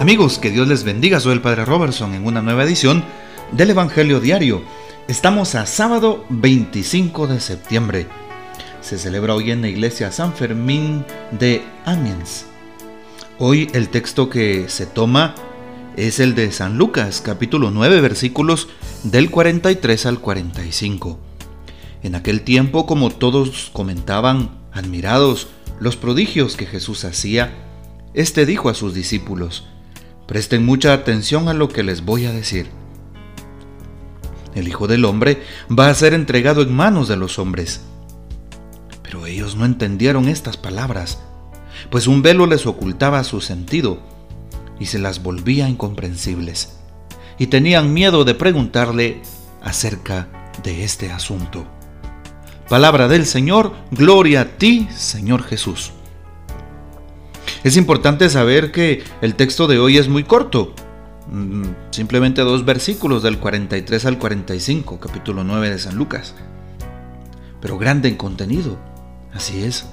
Amigos, que Dios les bendiga. Soy el Padre Robertson en una nueva edición del Evangelio Diario. Estamos a sábado 25 de septiembre. Se celebra hoy en la iglesia San Fermín de Amiens. Hoy el texto que se toma es el de San Lucas, capítulo 9, versículos del 43 al 45. En aquel tiempo, como todos comentaban, admirados, los prodigios que Jesús hacía, éste dijo a sus discípulos, Presten mucha atención a lo que les voy a decir. El Hijo del Hombre va a ser entregado en manos de los hombres. Pero ellos no entendieron estas palabras, pues un velo les ocultaba su sentido y se las volvía incomprensibles, y tenían miedo de preguntarle acerca de este asunto. Palabra del Señor, gloria a ti, Señor Jesús. Es importante saber que el texto de hoy es muy corto, mm, simplemente dos versículos del 43 al 45, capítulo 9 de San Lucas, pero grande en contenido, así es.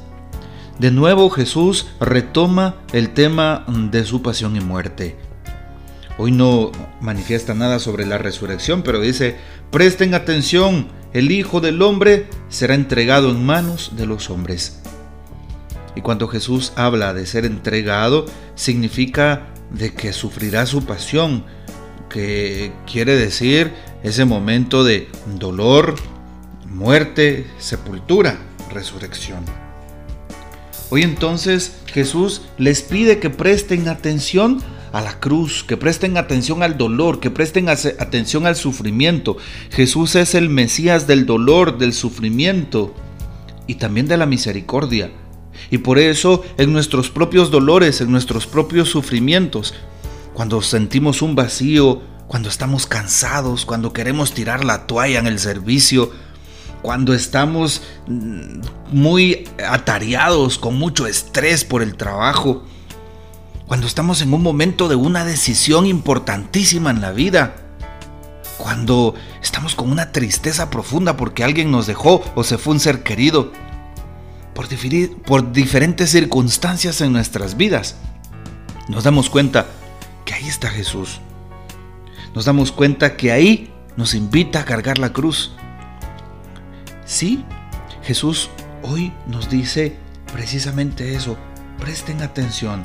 De nuevo Jesús retoma el tema de su pasión y muerte. Hoy no manifiesta nada sobre la resurrección, pero dice, presten atención, el Hijo del Hombre será entregado en manos de los hombres. Y cuando Jesús habla de ser entregado, significa de que sufrirá su pasión, que quiere decir ese momento de dolor, muerte, sepultura, resurrección. Hoy entonces Jesús les pide que presten atención a la cruz, que presten atención al dolor, que presten atención al sufrimiento. Jesús es el Mesías del dolor, del sufrimiento y también de la misericordia. Y por eso en nuestros propios dolores, en nuestros propios sufrimientos, cuando sentimos un vacío, cuando estamos cansados, cuando queremos tirar la toalla en el servicio, cuando estamos mm, muy atareados, con mucho estrés por el trabajo, cuando estamos en un momento de una decisión importantísima en la vida, cuando estamos con una tristeza profunda porque alguien nos dejó o se fue un ser querido, por, por diferentes circunstancias en nuestras vidas, nos damos cuenta que ahí está Jesús. Nos damos cuenta que ahí nos invita a cargar la cruz. Sí, Jesús hoy nos dice precisamente eso. Presten atención.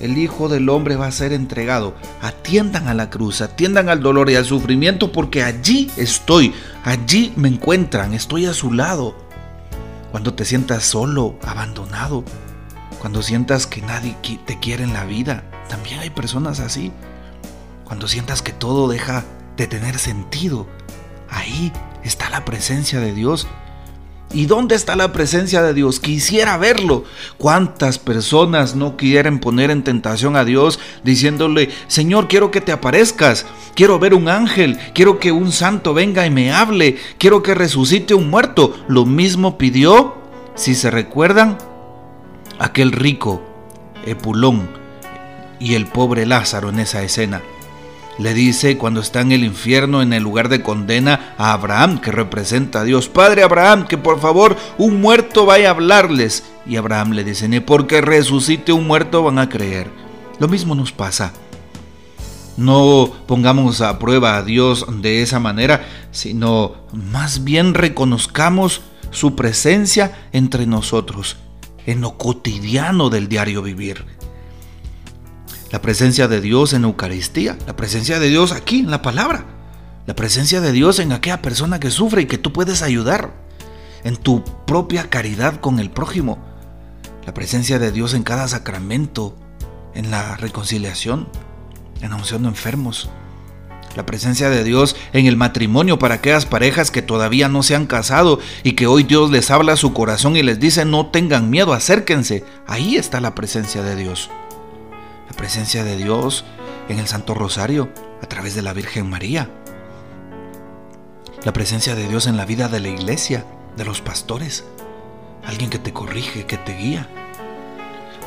El Hijo del Hombre va a ser entregado. Atiendan a la cruz, atiendan al dolor y al sufrimiento porque allí estoy, allí me encuentran, estoy a su lado. Cuando te sientas solo, abandonado, cuando sientas que nadie te quiere en la vida, también hay personas así. Cuando sientas que todo deja de tener sentido, ahí está la presencia de Dios ¿Y dónde está la presencia de Dios? Quisiera verlo. ¿Cuántas personas no quieren poner en tentación a Dios diciéndole, Señor, quiero que te aparezcas, quiero ver un ángel, quiero que un santo venga y me hable, quiero que resucite un muerto? Lo mismo pidió, si se recuerdan, aquel rico, Epulón, y el pobre Lázaro en esa escena le dice cuando está en el infierno, en el lugar de condena, a Abraham, que representa a Dios, Padre Abraham, que por favor un muerto vaya a hablarles. Y Abraham le dice, ni porque resucite un muerto van a creer. Lo mismo nos pasa. No pongamos a prueba a Dios de esa manera, sino más bien reconozcamos su presencia entre nosotros, en lo cotidiano del diario vivir la presencia de Dios en Eucaristía, la presencia de Dios aquí en la palabra, la presencia de Dios en aquella persona que sufre y que tú puedes ayudar, en tu propia caridad con el prójimo, la presencia de Dios en cada sacramento, en la reconciliación, en la unción de enfermos, la presencia de Dios en el matrimonio para aquellas parejas que todavía no se han casado y que hoy Dios les habla a su corazón y les dice no tengan miedo, acérquense. Ahí está la presencia de Dios la presencia de Dios en el Santo Rosario a través de la Virgen María, la presencia de Dios en la vida de la iglesia, de los pastores, alguien que te corrige, que te guía.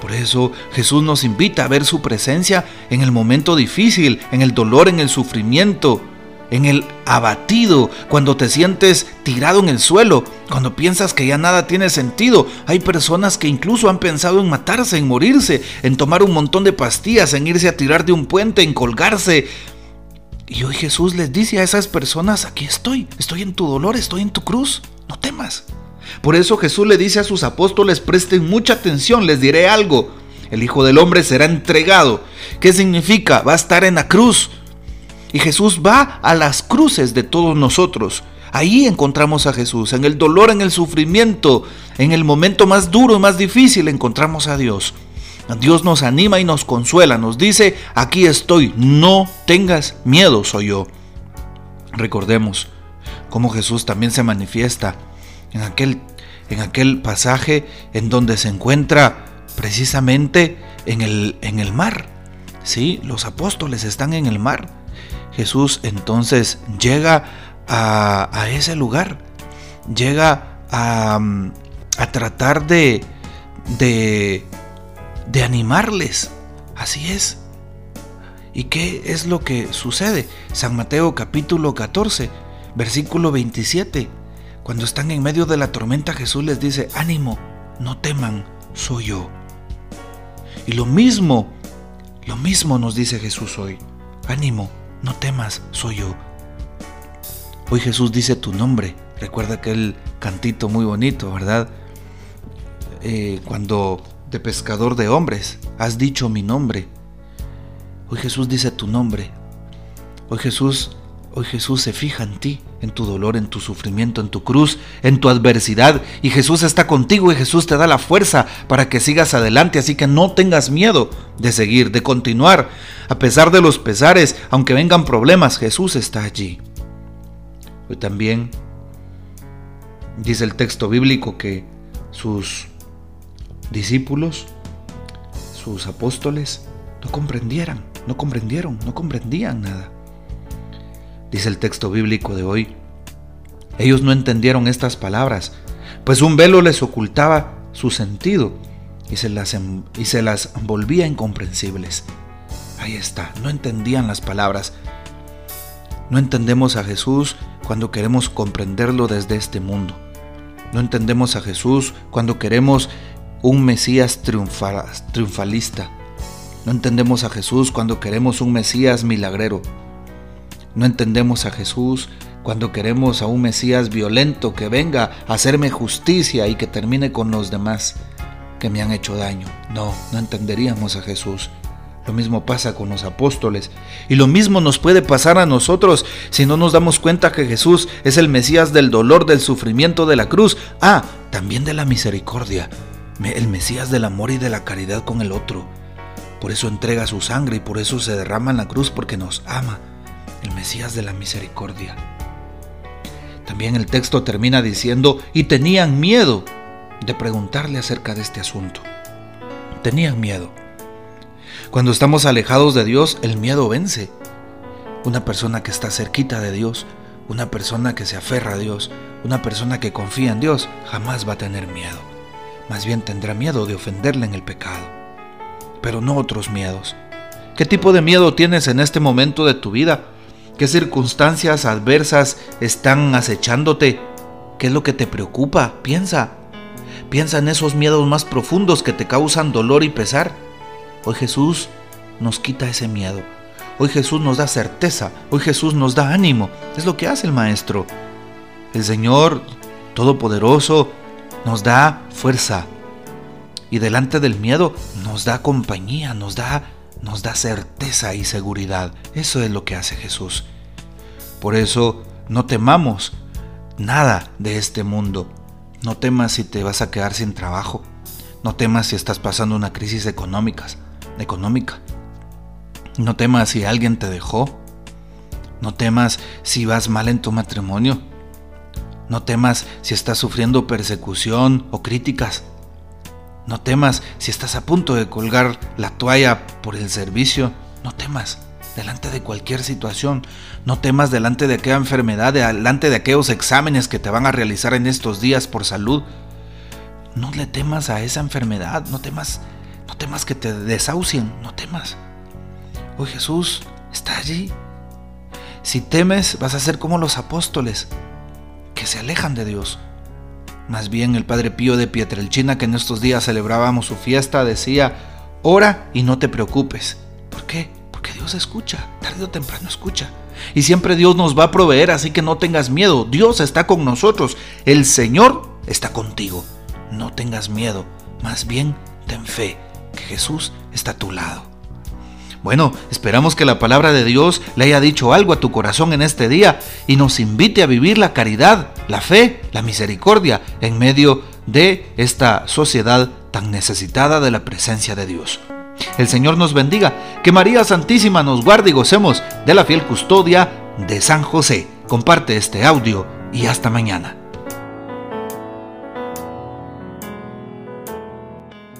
Por eso Jesús nos invita a ver su presencia en el momento difícil, en el dolor, en el sufrimiento, en el abatido, cuando te sientes tirado en el suelo, cuando piensas que ya nada tiene sentido. Hay personas que incluso han pensado en matarse, en morirse, en tomar un montón de pastillas, en irse a tirar de un puente, en colgarse. Y hoy Jesús les dice a esas personas, aquí estoy, estoy en tu dolor, estoy en tu cruz, no temas. Por eso Jesús le dice a sus apóstoles, presten mucha atención, les diré algo. El Hijo del Hombre será entregado. ¿Qué significa? Va a estar en la cruz y Jesús va a las cruces de todos nosotros. Ahí encontramos a Jesús, en el dolor, en el sufrimiento, en el momento más duro más difícil encontramos a Dios. Dios nos anima y nos consuela, nos dice, aquí estoy, no tengas miedo, soy yo. Recordemos cómo Jesús también se manifiesta en aquel, en aquel pasaje en donde se encuentra precisamente en el, en el mar. Sí, los apóstoles están en el mar Jesús entonces llega a, ese lugar, llega a, tratar de, de, animarles. Así es. ¿Y qué es lo que sucede? San Mateo capítulo 14, versículo 27. Cuando están en medio de la tormenta, Jesús les dice, ánimo, no teman, soy yo. Y lo mismo, lo mismo nos dice Jesús hoy, ánimo, no temas, soy yo. Hoy Jesús dice tu nombre. Recuerda aquel cantito muy bonito, ¿verdad? Eh, cuando de pescador de hombres has dicho mi nombre. Hoy Jesús dice tu nombre. Hoy Jesús, hoy Jesús se fija en ti, en tu dolor, en tu sufrimiento, en tu cruz, en tu adversidad. Y Jesús está contigo y Jesús te da la fuerza para que sigas adelante. Así que no tengas miedo de seguir, de continuar. A pesar de los pesares, aunque vengan problemas, Jesús está allí. Hoy también dice el texto bíblico que sus discípulos, sus apóstoles, no comprendieran, no comprendieron, no comprendían nada. Dice el texto bíblico de hoy, ellos no entendieron estas palabras, pues un velo les ocultaba su sentido y se las, y se las volvía incomprensibles. Ahí está, no entendían las palabras. No entendemos a Jesús cuando queremos comprenderlo desde este mundo. No entendemos a Jesús cuando queremos un Mesías triunfalista. No entendemos a Jesús cuando queremos un Mesías milagrero. No entendemos a Jesús cuando queremos a un Mesías violento que venga a hacerme justicia y que termine con los demás que me han hecho daño. No, no entenderíamos a Jesús. Lo mismo pasa con los apóstoles. Y lo mismo nos puede pasar a nosotros si no nos damos cuenta que Jesús es el Mesías del dolor, del sufrimiento, de la cruz. Ah, también de la misericordia. El Mesías del amor y de la caridad con el otro. Por eso entrega su sangre y por eso se derrama en la cruz porque nos ama. El Mesías de la misericordia. También el texto termina diciendo, y tenían miedo de preguntarle acerca de este asunto. Tenían miedo. Cuando estamos alejados de Dios, el miedo vence. Una persona que está cerquita de Dios, una persona que se aferra a Dios, una persona que confía en Dios, jamás va a tener miedo. Más bien tendrá miedo de ofenderle en el pecado. Pero no otros miedos. ¿Qué tipo de miedo tienes en este momento de tu vida? ¿Qué circunstancias adversas están acechándote? ¿Qué es lo que te preocupa? Piensa. Piensa en esos miedos más profundos que te causan dolor y pesar. Hoy Jesús nos quita ese miedo. Hoy Jesús nos da certeza. Hoy Jesús nos da ánimo. Es lo que hace el Maestro. El Señor Todopoderoso nos da fuerza. Y delante del miedo nos da compañía, nos da, nos da certeza y seguridad. Eso es lo que hace Jesús. Por eso no temamos nada de este mundo. No temas si te vas a quedar sin trabajo. No temas si estás pasando una crisis económica económica. No temas si alguien te dejó. No temas si vas mal en tu matrimonio. No temas si estás sufriendo persecución o críticas. No temas si estás a punto de colgar la toalla por el servicio. No temas delante de cualquier situación. No temas delante de aquella enfermedad, delante de aquellos exámenes que te van a realizar en estos días por salud. No le temas a esa enfermedad, no temas no temas que te desahucien, no temas. Hoy Jesús está allí. Si temes, vas a ser como los apóstoles, que se alejan de Dios. Más bien el Padre Pío de Pietrelchina, que en estos días celebrábamos su fiesta, decía, ora y no te preocupes. ¿Por qué? Porque Dios escucha, tarde o temprano escucha. Y siempre Dios nos va a proveer, así que no tengas miedo. Dios está con nosotros. El Señor está contigo. No tengas miedo. Más bien, ten fe, que Jesús está a tu lado. Bueno, esperamos que la palabra de Dios le haya dicho algo a tu corazón en este día y nos invite a vivir la caridad, la fe, la misericordia en medio de esta sociedad tan necesitada de la presencia de Dios. El Señor nos bendiga, que María Santísima nos guarde y gocemos de la fiel custodia de San José. Comparte este audio y hasta mañana.